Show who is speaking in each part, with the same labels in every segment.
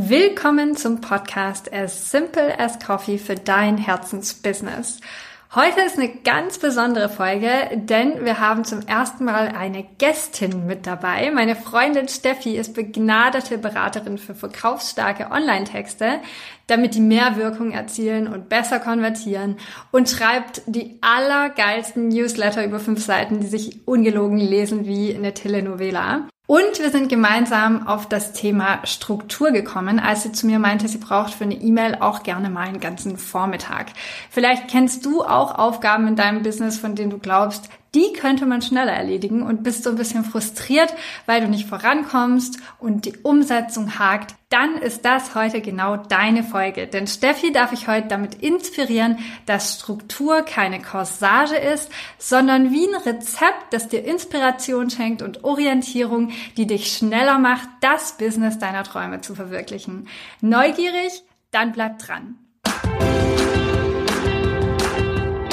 Speaker 1: Willkommen zum Podcast As Simple as Coffee für dein Herzensbusiness. Heute ist eine ganz besondere Folge, denn wir haben zum ersten Mal eine Gästin mit dabei. Meine Freundin Steffi ist begnadete Beraterin für verkaufsstarke Online-Texte, damit die mehr Wirkung erzielen und besser konvertieren und schreibt die allergeilsten Newsletter über fünf Seiten, die sich ungelogen lesen wie eine Telenovela. Und wir sind gemeinsam auf das Thema Struktur gekommen, als sie zu mir meinte, sie braucht für eine E-Mail auch gerne mal einen ganzen Vormittag. Vielleicht kennst du auch Aufgaben in deinem Business, von denen du glaubst, die könnte man schneller erledigen und bist so ein bisschen frustriert, weil du nicht vorankommst und die Umsetzung hakt, dann ist das heute genau deine Folge. Denn Steffi darf ich heute damit inspirieren, dass Struktur keine Corsage ist, sondern wie ein Rezept, das dir Inspiration schenkt und Orientierung, die dich schneller macht, das Business deiner Träume zu verwirklichen. Neugierig? Dann bleib dran.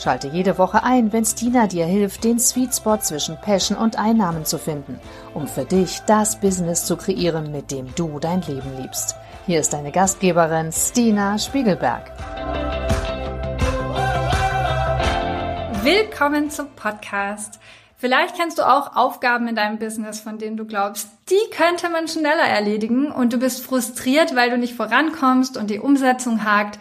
Speaker 2: Schalte jede Woche ein, wenn Stina dir hilft, den Sweet Spot zwischen Passion und Einnahmen zu finden, um für dich das Business zu kreieren, mit dem du dein Leben liebst. Hier ist deine Gastgeberin Stina Spiegelberg.
Speaker 1: Willkommen zum Podcast. Vielleicht kennst du auch Aufgaben in deinem Business, von denen du glaubst, die könnte man schneller erledigen und du bist frustriert, weil du nicht vorankommst und die Umsetzung hakt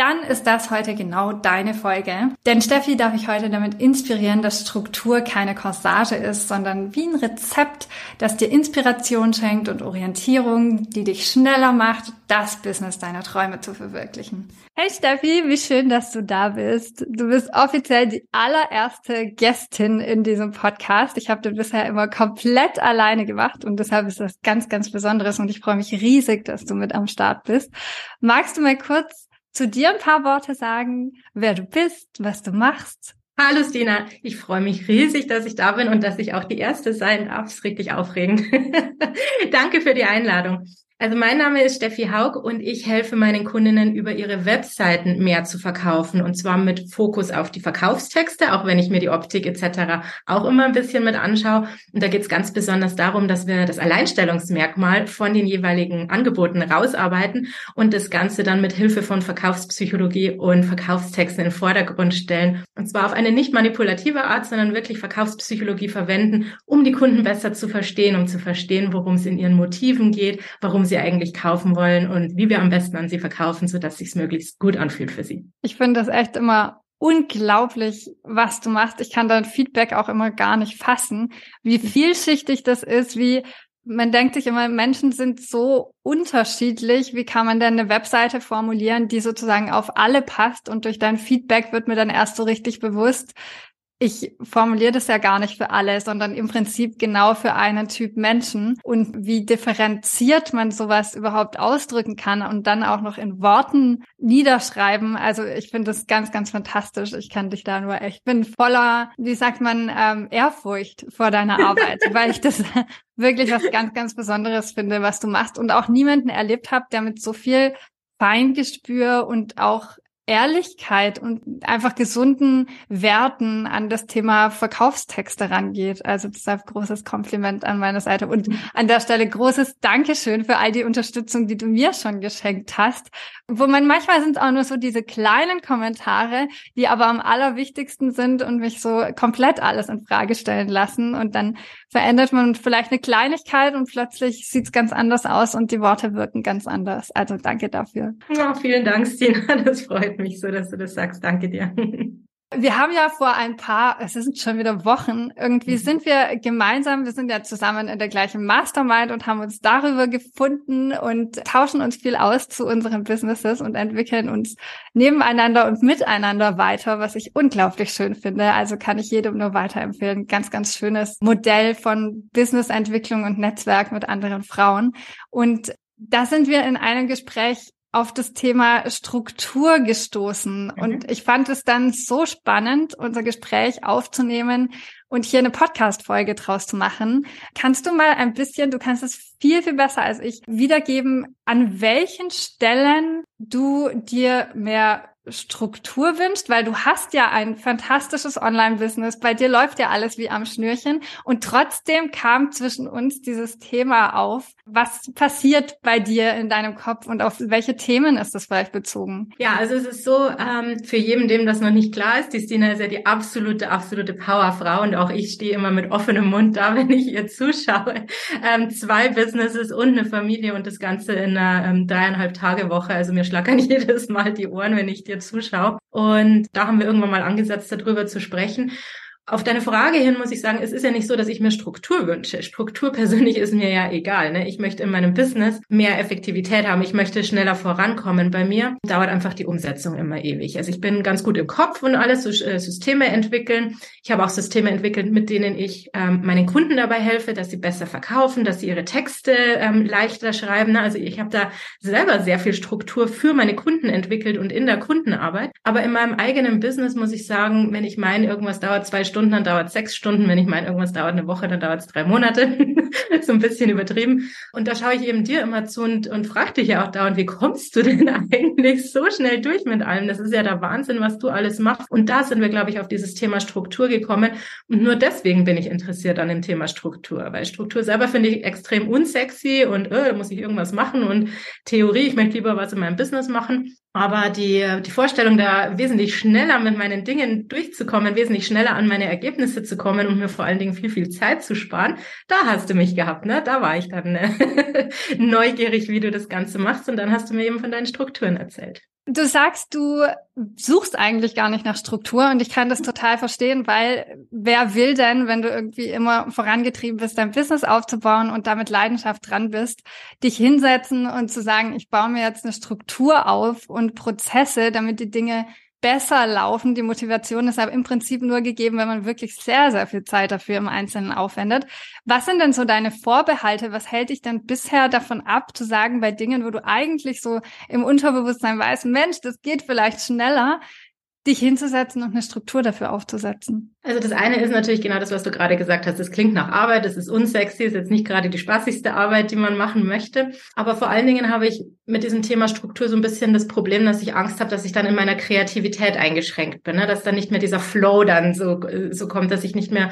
Speaker 1: dann ist das heute genau deine Folge. Denn Steffi darf ich heute damit inspirieren, dass Struktur keine Corsage ist, sondern wie ein Rezept, das dir Inspiration schenkt und Orientierung, die dich schneller macht, das Business deiner Träume zu verwirklichen. Hey Steffi, wie schön, dass du da bist. Du bist offiziell die allererste Gästin in diesem Podcast. Ich habe den bisher immer komplett alleine gemacht und deshalb ist das ganz, ganz Besonderes und ich freue mich riesig, dass du mit am Start bist. Magst du mal kurz zu dir ein paar Worte sagen, wer du bist, was du machst?
Speaker 3: Hallo Stina, ich freue mich riesig, dass ich da bin und dass ich auch die Erste sein darf. Es ist richtig aufregend. Danke für die Einladung. Also mein Name ist Steffi Haug und ich helfe meinen Kundinnen über ihre Webseiten mehr zu verkaufen und zwar mit Fokus auf die Verkaufstexte, auch wenn ich mir die Optik etc. auch immer ein bisschen mit anschaue. Und da geht es ganz besonders darum, dass wir das Alleinstellungsmerkmal von den jeweiligen Angeboten rausarbeiten und das Ganze dann mit Hilfe von Verkaufspsychologie und Verkaufstexten in den Vordergrund stellen. Und zwar auf eine nicht manipulative Art, sondern wirklich Verkaufspsychologie verwenden, um die Kunden besser zu verstehen, um zu verstehen, worum es in ihren Motiven geht, warum sie eigentlich kaufen wollen und wie wir am besten an sie verkaufen, sodass sich möglichst gut anfühlt für sie.
Speaker 1: Ich finde das echt immer unglaublich, was du machst. Ich kann dein Feedback auch immer gar nicht fassen, wie vielschichtig das ist, wie man denkt sich immer, Menschen sind so unterschiedlich. Wie kann man denn eine Webseite formulieren, die sozusagen auf alle passt? Und durch dein Feedback wird mir dann erst so richtig bewusst, ich formuliere das ja gar nicht für alle, sondern im Prinzip genau für einen Typ Menschen und wie differenziert man sowas überhaupt ausdrücken kann und dann auch noch in Worten niederschreiben. Also ich finde das ganz, ganz fantastisch. Ich kann dich da nur, ich bin voller, wie sagt man, ähm, Ehrfurcht vor deiner Arbeit, weil ich das wirklich was ganz, ganz Besonderes finde, was du machst und auch niemanden erlebt habe, der mit so viel Feingespür und auch Ehrlichkeit und einfach gesunden Werten an das Thema Verkaufstexte rangeht. Also deshalb großes Kompliment an meiner Seite und an der Stelle großes Dankeschön für all die Unterstützung, die du mir schon geschenkt hast. Wo man manchmal sind es auch nur so diese kleinen Kommentare, die aber am allerwichtigsten sind und mich so komplett alles in Frage stellen lassen und dann verändert man vielleicht eine Kleinigkeit und plötzlich sieht es ganz anders aus und die Worte wirken ganz anders. Also danke dafür.
Speaker 3: Ja, vielen Dank, Stina. Das freut mich so, dass du das sagst. Danke dir.
Speaker 1: Wir haben ja vor ein paar, es sind schon wieder Wochen, irgendwie mhm. sind wir gemeinsam, wir sind ja zusammen in der gleichen Mastermind und haben uns darüber gefunden und tauschen uns viel aus zu unseren Businesses und entwickeln uns nebeneinander und miteinander weiter, was ich unglaublich schön finde. Also kann ich jedem nur weiterempfehlen. Ganz, ganz schönes Modell von Businessentwicklung und Netzwerk mit anderen Frauen. Und da sind wir in einem Gespräch auf das Thema Struktur gestoßen. Mhm. Und ich fand es dann so spannend, unser Gespräch aufzunehmen und hier eine Podcast-Folge draus zu machen. Kannst du mal ein bisschen, du kannst es viel, viel besser als ich, wiedergeben, an welchen Stellen du dir mehr Struktur wünscht, weil du hast ja ein fantastisches Online-Business, bei dir läuft ja alles wie am Schnürchen und trotzdem kam zwischen uns dieses Thema auf. Was passiert bei dir in deinem Kopf und auf welche Themen ist das vielleicht bezogen?
Speaker 3: Ja, also es ist so, ähm, für jeden, dem das noch nicht klar ist, die Stina ist ja die absolute, absolute Powerfrau und auch ich stehe immer mit offenem Mund da, wenn ich ihr zuschaue. Ähm, zwei Businesses und eine Familie und das Ganze in einer ähm, dreieinhalb Tage Woche. Also mir schlackern jedes Mal die Ohren, wenn ich dir zuschaue. Und da haben wir irgendwann mal angesetzt, darüber zu sprechen. Auf deine Frage hin muss ich sagen, es ist ja nicht so, dass ich mir Struktur wünsche. Struktur persönlich ist mir ja egal. Ne? Ich möchte in meinem Business mehr Effektivität haben. Ich möchte schneller vorankommen. Bei mir dauert einfach die Umsetzung immer ewig. Also ich bin ganz gut im Kopf und alles, so äh, Systeme entwickeln. Ich habe auch Systeme entwickelt, mit denen ich ähm, meinen Kunden dabei helfe, dass sie besser verkaufen, dass sie ihre Texte ähm, leichter schreiben. Ne? Also ich habe da selber sehr viel Struktur für meine Kunden entwickelt und in der Kundenarbeit. Aber in meinem eigenen Business muss ich sagen, wenn ich meine, irgendwas dauert zwei Stunden, Stunden, dann dauert sechs Stunden. Wenn ich meine, irgendwas dauert eine Woche, dann dauert es drei Monate. so ein bisschen übertrieben. Und da schaue ich eben dir immer zu und, und frage dich ja auch dauernd, wie kommst du denn eigentlich so schnell durch mit allem? Das ist ja der Wahnsinn, was du alles machst. Und da sind wir, glaube ich, auf dieses Thema Struktur gekommen. Und nur deswegen bin ich interessiert an dem Thema Struktur, weil Struktur selber finde ich extrem unsexy und äh, da muss ich irgendwas machen und Theorie, ich möchte lieber was in meinem Business machen. Aber die, die Vorstellung, da wesentlich schneller mit meinen Dingen durchzukommen, wesentlich schneller an meine Ergebnisse zu kommen und mir vor allen Dingen viel, viel Zeit zu sparen, da hast du mich gehabt, ne? Da war ich dann äh, neugierig, wie du das Ganze machst und dann hast du mir eben von deinen Strukturen erzählt.
Speaker 1: Du sagst, du suchst eigentlich gar nicht nach Struktur und ich kann das total verstehen, weil wer will denn, wenn du irgendwie immer vorangetrieben bist, dein Business aufzubauen und damit Leidenschaft dran bist, dich hinsetzen und zu sagen, ich baue mir jetzt eine Struktur auf und Prozesse, damit die Dinge besser laufen. Die Motivation ist aber im Prinzip nur gegeben, wenn man wirklich sehr, sehr viel Zeit dafür im Einzelnen aufwendet. Was sind denn so deine Vorbehalte? Was hält dich denn bisher davon ab, zu sagen, bei Dingen, wo du eigentlich so im Unterbewusstsein weißt, Mensch, das geht vielleicht schneller, dich hinzusetzen und eine Struktur dafür aufzusetzen?
Speaker 3: Also das eine ist natürlich genau das, was du gerade gesagt hast. Es klingt nach Arbeit, es ist unsexy, ist jetzt nicht gerade die spaßigste Arbeit, die man machen möchte. Aber vor allen Dingen habe ich mit diesem Thema Struktur so ein bisschen das Problem, dass ich Angst habe, dass ich dann in meiner Kreativität eingeschränkt bin, ne? dass dann nicht mehr dieser Flow dann so, so kommt, dass ich nicht mehr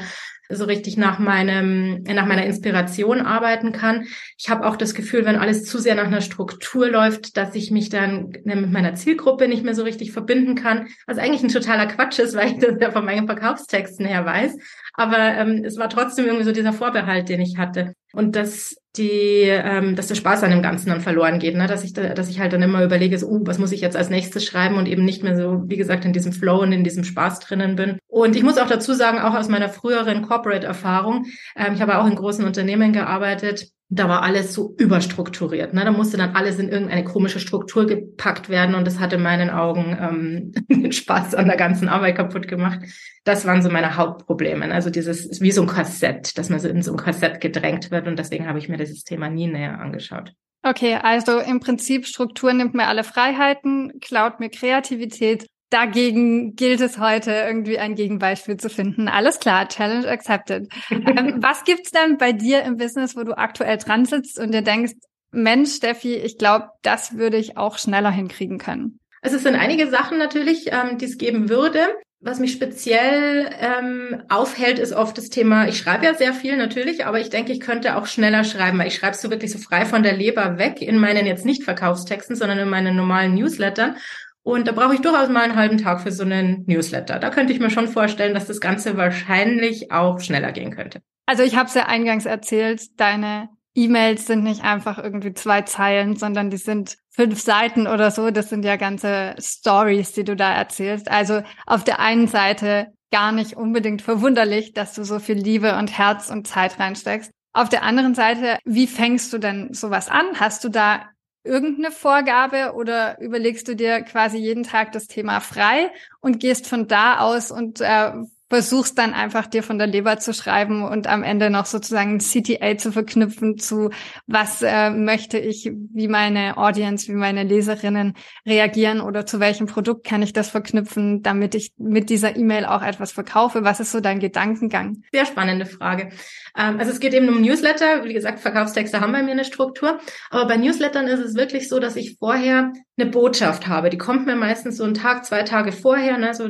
Speaker 3: so richtig nach meinem nach meiner Inspiration arbeiten kann. Ich habe auch das Gefühl, wenn alles zu sehr nach einer Struktur läuft, dass ich mich dann mit meiner Zielgruppe nicht mehr so richtig verbinden kann, was eigentlich ein totaler Quatsch ist, weil ich das ja von meinen Verkaufstexten her weiß. Aber ähm, es war trotzdem irgendwie so dieser Vorbehalt, den ich hatte. Und dass die, ähm, dass der Spaß an dem Ganzen dann verloren geht, ne? dass ich, da, dass ich halt dann immer überlege, so, uh, was muss ich jetzt als nächstes schreiben und eben nicht mehr so, wie gesagt, in diesem Flow und in diesem Spaß drinnen bin. Und ich muss auch dazu sagen, auch aus meiner früheren Corporate-Erfahrung, ähm, ich habe auch in großen Unternehmen gearbeitet, da war alles so überstrukturiert. Ne? Da musste dann alles in irgendeine komische Struktur gepackt werden und das hat in meinen Augen ähm, den Spaß an der ganzen Arbeit kaputt gemacht. Das waren so meine Hauptprobleme. Also dieses wie so ein Korsett, dass man so in so ein Korsett gedrängt wird und deswegen habe ich mir dieses Thema nie näher angeschaut.
Speaker 1: Okay, also im Prinzip Struktur nimmt mir alle Freiheiten, klaut mir Kreativität Dagegen gilt es heute, irgendwie ein Gegenbeispiel zu finden. Alles klar, Challenge accepted. ähm, was gibt's denn bei dir im Business, wo du aktuell dran sitzt und dir denkst, Mensch, Steffi, ich glaube, das würde ich auch schneller hinkriegen können?
Speaker 3: Also es sind einige Sachen natürlich, ähm, die es geben würde. Was mich speziell ähm, aufhält, ist oft das Thema, ich schreibe ja sehr viel natürlich, aber ich denke, ich könnte auch schneller schreiben, weil ich schreibe so wirklich so frei von der Leber weg in meinen jetzt nicht Verkaufstexten, sondern in meinen normalen Newslettern. Und da brauche ich durchaus mal einen halben Tag für so einen Newsletter. Da könnte ich mir schon vorstellen, dass das Ganze wahrscheinlich auch schneller gehen könnte.
Speaker 1: Also ich habe es ja eingangs erzählt, deine E-Mails sind nicht einfach irgendwie zwei Zeilen, sondern die sind fünf Seiten oder so. Das sind ja ganze Stories, die du da erzählst. Also auf der einen Seite gar nicht unbedingt verwunderlich, dass du so viel Liebe und Herz und Zeit reinsteckst. Auf der anderen Seite, wie fängst du denn sowas an? Hast du da irgendeine Vorgabe oder überlegst du dir quasi jeden Tag das Thema frei und gehst von da aus und äh, versuchst dann einfach dir von der Leber zu schreiben und am Ende noch sozusagen CTA zu verknüpfen zu, was äh, möchte ich, wie meine Audience, wie meine Leserinnen reagieren oder zu welchem Produkt kann ich das verknüpfen, damit ich mit dieser E-Mail auch etwas verkaufe. Was ist so dein Gedankengang?
Speaker 3: Sehr spannende Frage. Ähm, also es geht eben um Newsletter. Wie gesagt, Verkaufstexte haben bei mir eine Struktur. Aber bei Newslettern ist es wirklich so, dass ich vorher eine Botschaft habe. Die kommt mir meistens so einen Tag, zwei Tage vorher. Ne? So,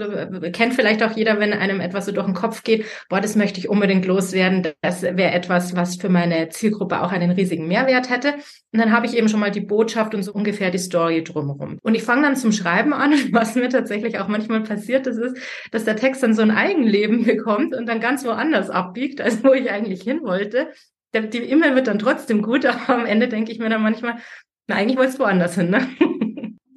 Speaker 3: kennt vielleicht auch jeder, wenn einem etwas so durch den Kopf geht, boah, das möchte ich unbedingt loswerden. Das wäre etwas, was für meine Zielgruppe auch einen riesigen Mehrwert hätte. Und dann habe ich eben schon mal die Botschaft und so ungefähr die Story drumherum. Und ich fange dann zum Schreiben an. Was mir tatsächlich auch manchmal passiert ist, ist, dass der Text dann so ein Eigenleben bekommt und dann ganz woanders abbiegt, als wo ich eigentlich hin wollte. Die E-Mail wird dann trotzdem gut, aber am Ende denke ich mir dann manchmal, na, eigentlich wolltest du woanders hin, ne?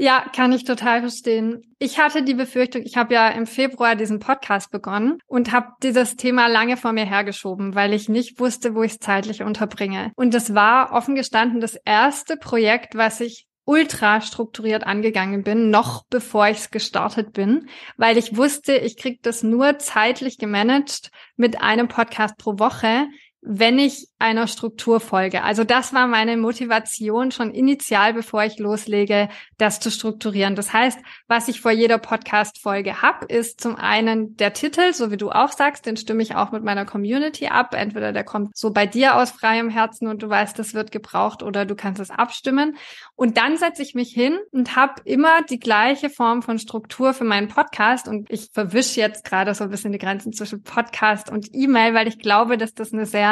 Speaker 1: Ja, kann ich total verstehen. Ich hatte die Befürchtung, ich habe ja im Februar diesen Podcast begonnen und habe dieses Thema lange vor mir hergeschoben, weil ich nicht wusste, wo ich es zeitlich unterbringe. Und das war offen gestanden das erste Projekt, was ich ultra strukturiert angegangen bin, noch bevor ich es gestartet bin, weil ich wusste, ich krieg das nur zeitlich gemanagt mit einem Podcast pro Woche, wenn ich einer Struktur folge. Also das war meine Motivation schon initial, bevor ich loslege, das zu strukturieren. Das heißt, was ich vor jeder Podcast-Folge habe, ist zum einen der Titel, so wie du auch sagst, den stimme ich auch mit meiner Community ab. Entweder der kommt so bei dir aus freiem Herzen und du weißt, das wird gebraucht oder du kannst es abstimmen. Und dann setze ich mich hin und habe immer die gleiche Form von Struktur für meinen Podcast. Und ich verwische jetzt gerade so ein bisschen die Grenzen zwischen Podcast und E-Mail, weil ich glaube, dass das eine sehr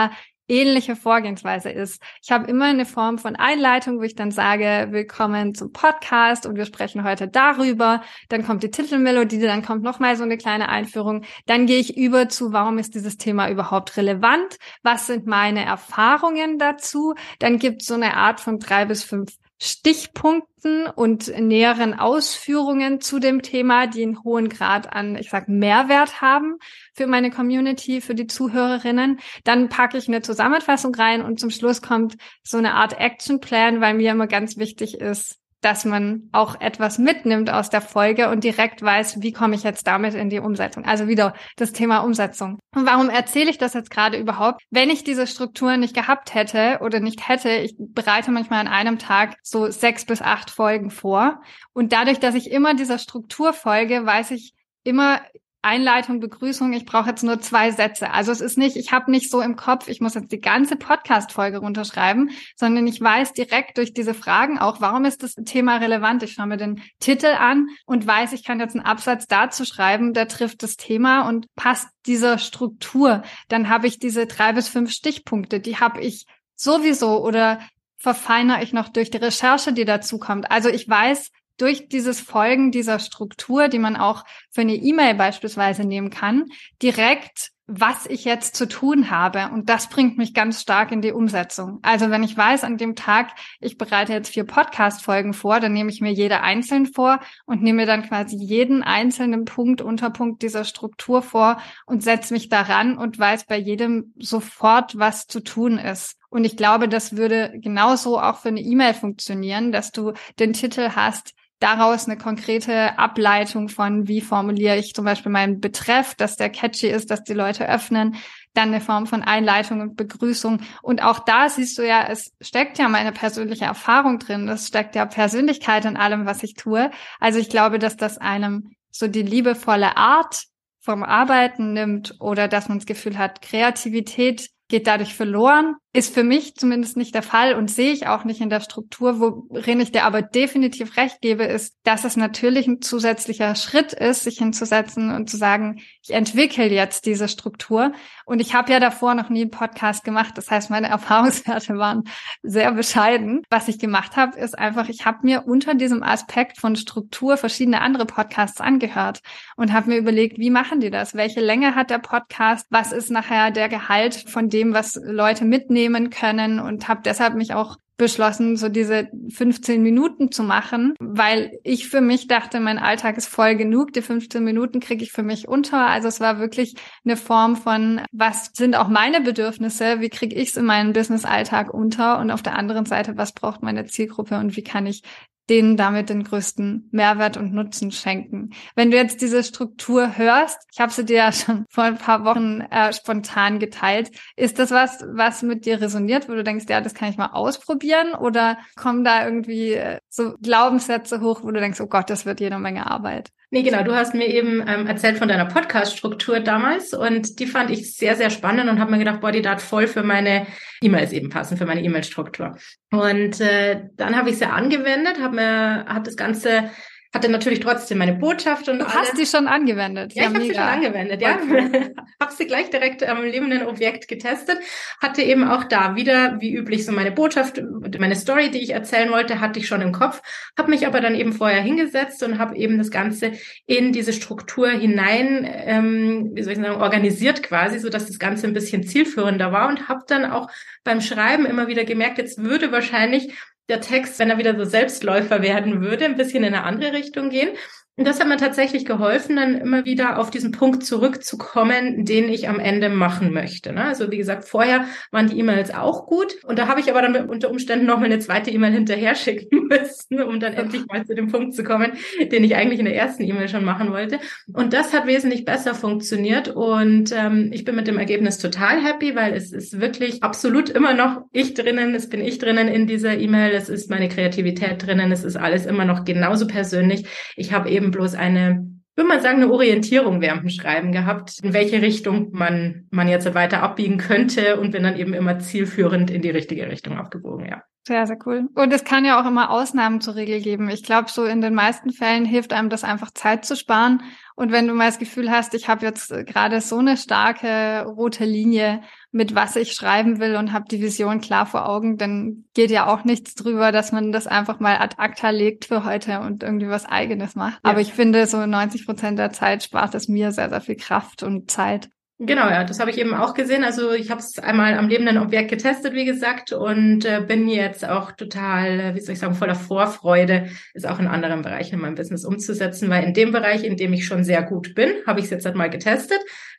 Speaker 1: ähnliche Vorgehensweise ist. Ich habe immer eine Form von Einleitung, wo ich dann sage, willkommen zum Podcast und wir sprechen heute darüber. Dann kommt die Titelmelodie, dann kommt nochmal so eine kleine Einführung. Dann gehe ich über zu, warum ist dieses Thema überhaupt relevant? Was sind meine Erfahrungen dazu? Dann gibt es so eine Art von drei bis fünf Stichpunkten und näheren Ausführungen zu dem Thema, die einen hohen Grad an, ich sag, Mehrwert haben für meine Community, für die Zuhörerinnen. Dann packe ich eine Zusammenfassung rein und zum Schluss kommt so eine Art Action Plan, weil mir immer ganz wichtig ist, dass man auch etwas mitnimmt aus der Folge und direkt weiß, wie komme ich jetzt damit in die Umsetzung. Also wieder das Thema Umsetzung. Und warum erzähle ich das jetzt gerade überhaupt? Wenn ich diese Struktur nicht gehabt hätte oder nicht hätte, ich bereite manchmal an einem Tag so sechs bis acht Folgen vor. Und dadurch, dass ich immer dieser Struktur folge, weiß ich immer, Einleitung, Begrüßung, ich brauche jetzt nur zwei Sätze. Also es ist nicht, ich habe nicht so im Kopf, ich muss jetzt die ganze Podcast-Folge runterschreiben, sondern ich weiß direkt durch diese Fragen auch, warum ist das Thema relevant. Ich schaue mir den Titel an und weiß, ich kann jetzt einen Absatz dazu schreiben, der trifft das Thema und passt dieser Struktur. Dann habe ich diese drei bis fünf Stichpunkte, die habe ich sowieso oder verfeinere ich noch durch die Recherche, die dazu kommt. Also ich weiß, durch dieses Folgen dieser Struktur, die man auch für eine E-Mail beispielsweise nehmen kann, direkt was ich jetzt zu tun habe. Und das bringt mich ganz stark in die Umsetzung. Also wenn ich weiß, an dem Tag, ich bereite jetzt vier Podcast-Folgen vor, dann nehme ich mir jede einzeln vor und nehme dann quasi jeden einzelnen Punkt, Unterpunkt dieser Struktur vor und setze mich daran und weiß bei jedem sofort, was zu tun ist. Und ich glaube, das würde genauso auch für eine E-Mail funktionieren, dass du den Titel hast, daraus eine konkrete Ableitung von, wie formuliere ich zum Beispiel meinen Betreff, dass der catchy ist, dass die Leute öffnen, dann eine Form von Einleitung und Begrüßung. Und auch da siehst du ja, es steckt ja meine persönliche Erfahrung drin, es steckt ja Persönlichkeit in allem, was ich tue. Also ich glaube, dass das einem so die liebevolle Art vom Arbeiten nimmt oder dass man das Gefühl hat, Kreativität geht dadurch verloren. Ist für mich zumindest nicht der Fall und sehe ich auch nicht in der Struktur, worin ich dir aber definitiv recht gebe, ist, dass es natürlich ein zusätzlicher Schritt ist, sich hinzusetzen und zu sagen, ich entwickle jetzt diese Struktur. Und ich habe ja davor noch nie einen Podcast gemacht. Das heißt, meine Erfahrungswerte waren sehr bescheiden. Was ich gemacht habe, ist einfach, ich habe mir unter diesem Aspekt von Struktur verschiedene andere Podcasts angehört und habe mir überlegt, wie machen die das? Welche Länge hat der Podcast? Was ist nachher der Gehalt von dem, was Leute mitnehmen? Nehmen können und habe deshalb mich auch beschlossen, so diese 15 Minuten zu machen, weil ich für mich dachte, mein Alltag ist voll genug. Die 15 Minuten kriege ich für mich unter. Also es war wirklich eine Form von, was sind auch meine Bedürfnisse? Wie kriege ich es in meinen Business-Alltag unter? Und auf der anderen Seite, was braucht meine Zielgruppe und wie kann ich denen damit den größten Mehrwert und Nutzen schenken. Wenn du jetzt diese Struktur hörst, ich habe sie dir ja schon vor ein paar Wochen äh, spontan geteilt, ist das was, was mit dir resoniert, wo du denkst, ja, das kann ich mal ausprobieren oder kommen da irgendwie äh, so Glaubenssätze hoch, wo du denkst, oh Gott, das wird jede Menge Arbeit?
Speaker 3: Nee, genau. Du hast mir eben ähm, erzählt von deiner Podcast-Struktur damals und die fand ich sehr, sehr spannend und habe mir gedacht, boah, die darf voll für meine E-Mails eben passen, für meine E-Mail-Struktur. Und äh, dann habe ich sie angewendet, habe mir, habe das Ganze hatte natürlich trotzdem meine Botschaft und
Speaker 1: Du alles. hast die schon angewendet.
Speaker 3: Ja, ja ich habe sie schon angewendet, ja. habe sie gleich direkt am lebenden Objekt getestet. Hatte eben auch da wieder, wie üblich, so meine Botschaft, meine Story, die ich erzählen wollte, hatte ich schon im Kopf. Habe mich aber dann eben vorher hingesetzt und habe eben das Ganze in diese Struktur hinein, ähm, wie soll ich sagen, organisiert quasi, so dass das Ganze ein bisschen zielführender war und habe dann auch beim Schreiben immer wieder gemerkt, jetzt würde wahrscheinlich der Text, wenn er wieder so Selbstläufer werden würde, ein bisschen in eine andere Richtung gehen. Und das hat mir tatsächlich geholfen, dann immer wieder auf diesen Punkt zurückzukommen, den ich am Ende machen möchte. Ne? Also wie gesagt, vorher waren die E-Mails auch gut und da habe ich aber dann unter Umständen noch mal eine zweite E-Mail hinterher schicken müssen, um dann endlich mal zu dem Punkt zu kommen, den ich eigentlich in der ersten E-Mail schon machen wollte. Und das hat wesentlich besser funktioniert und ähm, ich bin mit dem Ergebnis total happy, weil es ist wirklich absolut immer noch ich drinnen, es bin ich drinnen in dieser E-Mail, es ist meine Kreativität drinnen, es ist alles immer noch genauso persönlich. Ich habe eben bloß eine würde man sagen, eine Orientierung während dem Schreiben gehabt, in welche Richtung man, man jetzt weiter abbiegen könnte und bin dann eben immer zielführend in die richtige Richtung abgebogen, ja.
Speaker 1: Sehr, sehr cool. Und es kann ja auch immer Ausnahmen zur Regel geben. Ich glaube, so in den meisten Fällen hilft einem das einfach Zeit zu sparen. Und wenn du mal das Gefühl hast, ich habe jetzt gerade so eine starke rote Linie, mit was ich schreiben will und habe die Vision klar vor Augen, dann geht ja auch nichts drüber, dass man das einfach mal ad acta legt für heute und irgendwie was eigenes macht. Ja. Aber ich finde, so 90 Prozent der Zeit spart es mir sehr, sehr viel Kraft und Zeit.
Speaker 3: Genau, ja, das habe ich eben auch gesehen. Also ich habe es einmal am lebenden Objekt getestet, wie gesagt, und äh, bin jetzt auch total, äh, wie soll ich sagen, voller Vorfreude, ist auch in anderen Bereichen in meinem Business umzusetzen, weil in dem Bereich, in dem ich schon sehr gut bin, habe ich es jetzt halt mal getestet,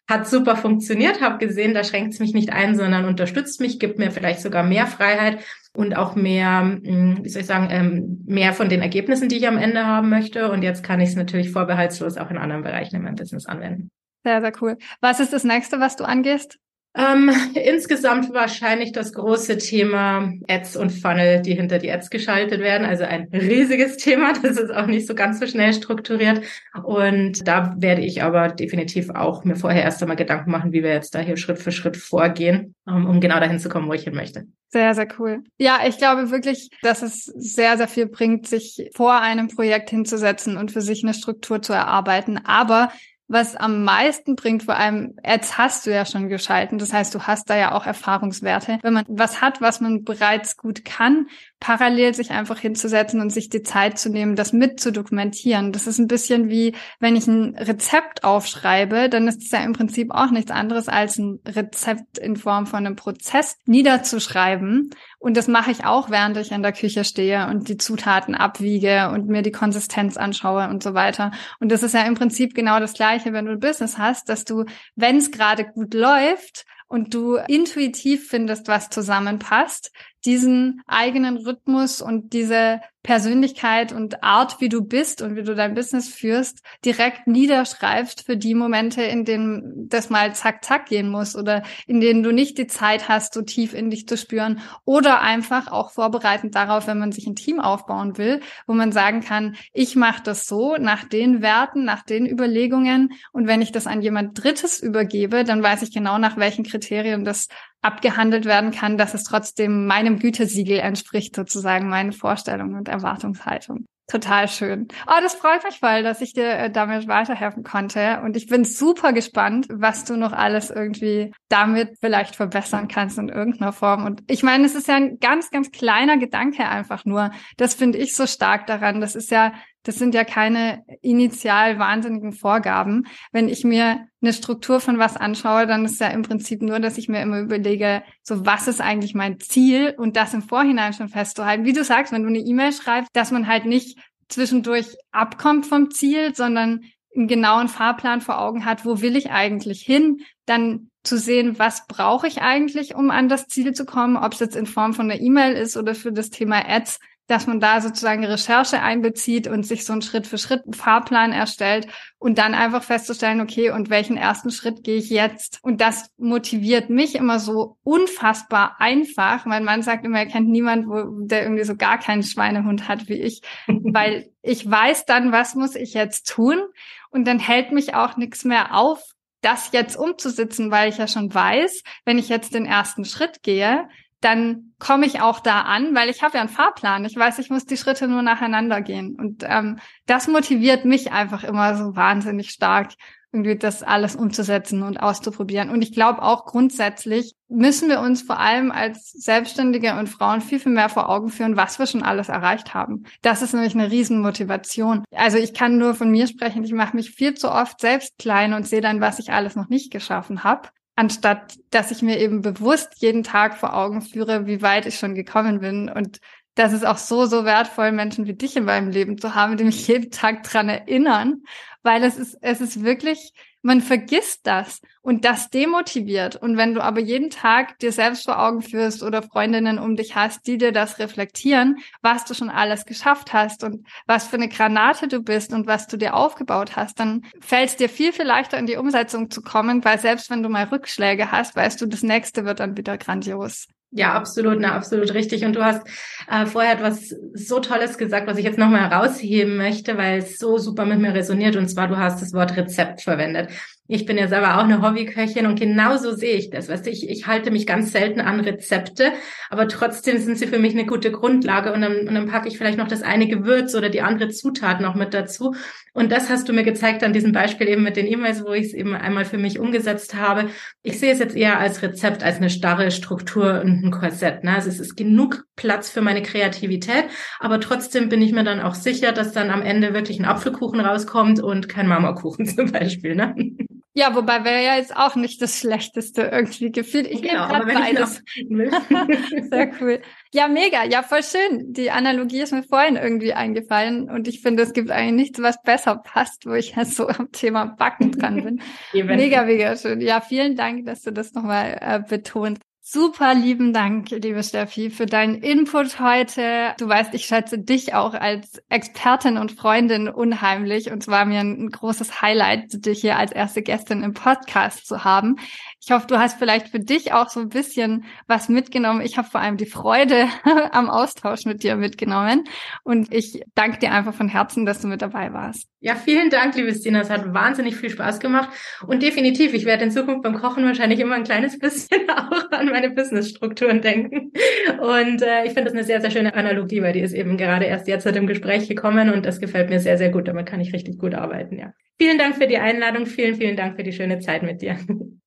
Speaker 3: hat super funktioniert, habe gesehen, da schränkt es mich nicht ein, sondern unterstützt mich, gibt mir vielleicht sogar mehr Freiheit und auch mehr, hm, wie soll ich sagen, ähm, mehr von den Ergebnissen, die ich am Ende haben möchte. Und jetzt kann ich es natürlich vorbehaltslos auch in anderen Bereichen in meinem Business anwenden.
Speaker 1: Sehr, sehr cool. Was ist das nächste, was du angehst?
Speaker 3: Ähm, insgesamt wahrscheinlich das große Thema Ads und Funnel, die hinter die Ads geschaltet werden. Also ein riesiges Thema. Das ist auch nicht so ganz so schnell strukturiert. Und da werde ich aber definitiv auch mir vorher erst einmal Gedanken machen, wie wir jetzt da hier Schritt für Schritt vorgehen, um, um genau dahin zu kommen, wo ich hin möchte.
Speaker 1: Sehr, sehr cool. Ja, ich glaube wirklich, dass es sehr, sehr viel bringt, sich vor einem Projekt hinzusetzen und für sich eine Struktur zu erarbeiten. Aber was am meisten bringt, vor allem Ads hast du ja schon geschalten. Das heißt, du hast da ja auch Erfahrungswerte. Wenn man was hat, was man bereits gut kann, parallel sich einfach hinzusetzen und sich die Zeit zu nehmen, das mit zu dokumentieren. Das ist ein bisschen wie, wenn ich ein Rezept aufschreibe, dann ist es ja im Prinzip auch nichts anderes als ein Rezept in Form von einem Prozess niederzuschreiben. Und das mache ich auch, während ich in der Küche stehe und die Zutaten abwiege und mir die Konsistenz anschaue und so weiter. Und das ist ja im Prinzip genau das Gleiche, wenn du ein Business hast, dass du, wenn es gerade gut läuft, und du intuitiv findest, was zusammenpasst, diesen eigenen Rhythmus und diese Persönlichkeit und Art, wie du bist und wie du dein Business führst, direkt niederschreibst für die Momente, in denen das mal zack, zack gehen muss oder in denen du nicht die Zeit hast, so tief in dich zu spüren oder einfach auch vorbereitend darauf, wenn man sich ein Team aufbauen will, wo man sagen kann, ich mache das so nach den Werten, nach den Überlegungen und wenn ich das an jemand Drittes übergebe, dann weiß ich genau, nach welchen Kriterien das abgehandelt werden kann, dass es trotzdem meinem Gütesiegel entspricht, sozusagen meine Vorstellung und Erwartungshaltung. Total schön. Oh, das freut mich voll, dass ich dir äh, damit weiterhelfen konnte. Und ich bin super gespannt, was du noch alles irgendwie damit vielleicht verbessern kannst in irgendeiner Form. Und ich meine, es ist ja ein ganz, ganz kleiner Gedanke einfach nur. Das finde ich so stark daran. Das ist ja das sind ja keine initial wahnsinnigen Vorgaben. Wenn ich mir eine Struktur von was anschaue, dann ist ja im Prinzip nur, dass ich mir immer überlege, so was ist eigentlich mein Ziel und das im Vorhinein schon festzuhalten. Wie du sagst, wenn du eine E-Mail schreibst, dass man halt nicht zwischendurch abkommt vom Ziel, sondern einen genauen Fahrplan vor Augen hat, wo will ich eigentlich hin, dann zu sehen, was brauche ich eigentlich, um an das Ziel zu kommen, ob es jetzt in Form von einer E-Mail ist oder für das Thema Ads, dass man da sozusagen Recherche einbezieht und sich so einen Schritt für Schritt Fahrplan erstellt und dann einfach festzustellen, okay, und welchen ersten Schritt gehe ich jetzt? Und das motiviert mich immer so unfassbar einfach. Mein Mann sagt immer, er kennt niemand, wo, der irgendwie so gar keinen Schweinehund hat wie ich, weil ich weiß dann, was muss ich jetzt tun? Und dann hält mich auch nichts mehr auf, das jetzt umzusetzen, weil ich ja schon weiß, wenn ich jetzt den ersten Schritt gehe, dann komme ich auch da an, weil ich habe ja einen Fahrplan. Ich weiß, ich muss die Schritte nur nacheinander gehen. Und ähm, das motiviert mich einfach immer so wahnsinnig stark, irgendwie das alles umzusetzen und auszuprobieren. Und ich glaube auch grundsätzlich müssen wir uns vor allem als Selbstständige und Frauen viel, viel mehr vor Augen führen, was wir schon alles erreicht haben. Das ist nämlich eine Riesenmotivation. Also ich kann nur von mir sprechen, ich mache mich viel zu oft selbst klein und sehe dann, was ich alles noch nicht geschaffen habe anstatt dass ich mir eben bewusst jeden Tag vor Augen führe, wie weit ich schon gekommen bin. Und das ist auch so, so wertvoll, Menschen wie dich in meinem Leben zu haben, die mich jeden Tag dran erinnern, weil es ist, es ist wirklich, man vergisst das und das demotiviert. Und wenn du aber jeden Tag dir selbst vor Augen führst oder Freundinnen um dich hast, die dir das reflektieren, was du schon alles geschafft hast und was für eine Granate du bist und was du dir aufgebaut hast, dann fällt es dir viel, viel leichter in die Umsetzung zu kommen, weil selbst wenn du mal Rückschläge hast, weißt du, das nächste wird dann wieder grandios.
Speaker 3: Ja, absolut, na, absolut richtig. Und du hast äh, vorher etwas so Tolles gesagt, was ich jetzt nochmal herausheben möchte, weil es so super mit mir resoniert. Und zwar, du hast das Wort Rezept verwendet. Ich bin ja selber auch eine Hobbyköchin und genauso sehe ich das. Weißt du, ich, ich halte mich ganz selten an Rezepte, aber trotzdem sind sie für mich eine gute Grundlage und dann, und dann packe ich vielleicht noch das eine Gewürz oder die andere Zutat noch mit dazu. Und das hast du mir gezeigt an diesem Beispiel eben mit den E-Mails, wo ich es eben einmal für mich umgesetzt habe. Ich sehe es jetzt eher als Rezept, als eine starre Struktur und ein Korsett. Ne? Also es ist genug Platz für meine Kreativität, aber trotzdem bin ich mir dann auch sicher, dass dann am Ende wirklich ein Apfelkuchen rauskommt und kein Marmorkuchen zum Beispiel. Ne?
Speaker 1: Ja, wobei wäre ja jetzt auch nicht das Schlechteste irgendwie gefühlt. Ich genau, aber beides. Sehr cool. Ja, mega. Ja, voll schön. Die Analogie ist mir vorhin irgendwie eingefallen und ich finde, es gibt eigentlich nichts, was besser passt, wo ich jetzt so am Thema Backen dran bin. mega, mega schön. Ja, vielen Dank, dass du das nochmal äh, betonst. Super lieben Dank, liebe Steffi, für deinen Input heute. Du weißt, ich schätze dich auch als Expertin und Freundin unheimlich. Und es war mir ein großes Highlight, dich hier als erste Gästin im Podcast zu haben. Ich hoffe, du hast vielleicht für dich auch so ein bisschen was mitgenommen. Ich habe vor allem die Freude am Austausch mit dir mitgenommen. Und ich danke dir einfach von Herzen, dass du mit dabei warst.
Speaker 3: Ja, vielen Dank, liebe Stina. Es hat wahnsinnig viel Spaß gemacht. Und definitiv, ich werde in Zukunft beim Kochen wahrscheinlich immer ein kleines bisschen auch an meine Businessstrukturen denken. Und äh, ich finde das eine sehr, sehr schöne Analogie, weil die ist eben gerade erst jetzt im Gespräch gekommen und das gefällt mir sehr, sehr gut. Damit kann ich richtig gut arbeiten, ja. Vielen Dank für die Einladung. Vielen, vielen Dank für die schöne Zeit mit dir.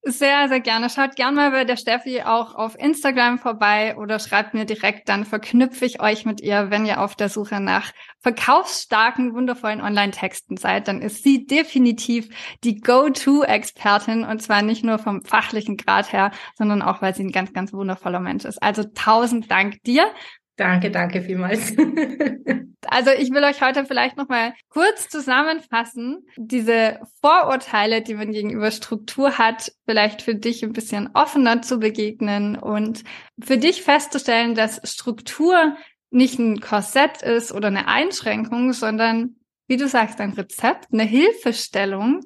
Speaker 1: Sehr, sehr gerne. Schaut gerne mal bei der Steffi auch auf Instagram vorbei oder schreibt mir direkt, dann verknüpfe ich euch mit ihr, wenn ihr auf der Suche nach verkaufsstarken, wundervollen Online-Texten seid, dann ist sie definitiv die Go-To-Expertin und zwar nicht nur vom fachlichen Grad her, sondern auch, weil sie ein ganz, ganz wundervoller Mensch ist. Also tausend Dank dir.
Speaker 3: Danke, danke vielmals.
Speaker 1: also ich will euch heute vielleicht noch mal kurz zusammenfassen, diese Vorurteile, die man gegenüber Struktur hat, vielleicht für dich ein bisschen offener zu begegnen und für dich festzustellen, dass Struktur nicht ein Korsett ist oder eine Einschränkung, sondern wie du sagst, ein Rezept, eine Hilfestellung,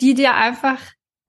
Speaker 1: die dir einfach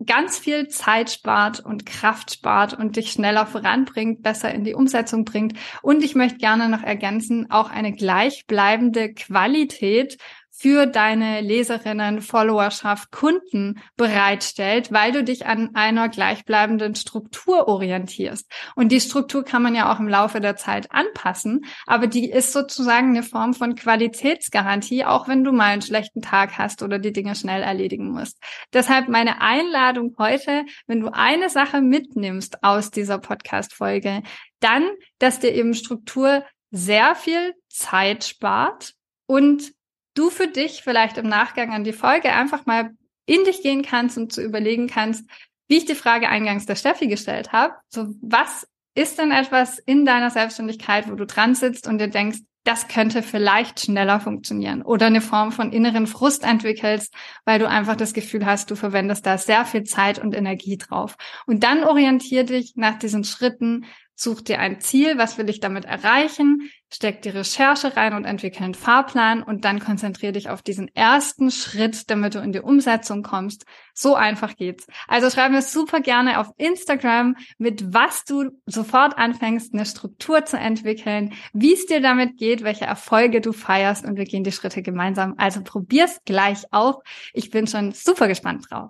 Speaker 1: ganz viel Zeit spart und Kraft spart und dich schneller voranbringt, besser in die Umsetzung bringt. Und ich möchte gerne noch ergänzen, auch eine gleichbleibende Qualität für deine Leserinnen, Followerschaft, Kunden bereitstellt, weil du dich an einer gleichbleibenden Struktur orientierst. Und die Struktur kann man ja auch im Laufe der Zeit anpassen, aber die ist sozusagen eine Form von Qualitätsgarantie, auch wenn du mal einen schlechten Tag hast oder die Dinge schnell erledigen musst. Deshalb meine Einladung heute, wenn du eine Sache mitnimmst aus dieser Podcast-Folge, dann, dass dir eben Struktur sehr viel Zeit spart und du für dich vielleicht im Nachgang an die Folge einfach mal in dich gehen kannst und zu überlegen kannst, wie ich die Frage eingangs der Steffi gestellt habe. So, was ist denn etwas in deiner Selbstständigkeit, wo du dran sitzt und dir denkst, das könnte vielleicht schneller funktionieren oder eine Form von inneren Frust entwickelst, weil du einfach das Gefühl hast, du verwendest da sehr viel Zeit und Energie drauf. Und dann orientier dich nach diesen Schritten Such dir ein Ziel, was will ich damit erreichen, steck die Recherche rein und entwickel einen Fahrplan und dann konzentriere dich auf diesen ersten Schritt, damit du in die Umsetzung kommst. So einfach geht's. Also schreib mir super gerne auf Instagram, mit was du sofort anfängst, eine Struktur zu entwickeln, wie es dir damit geht, welche Erfolge du feierst und wir gehen die Schritte gemeinsam. Also probier's gleich auf. Ich bin schon super gespannt drauf.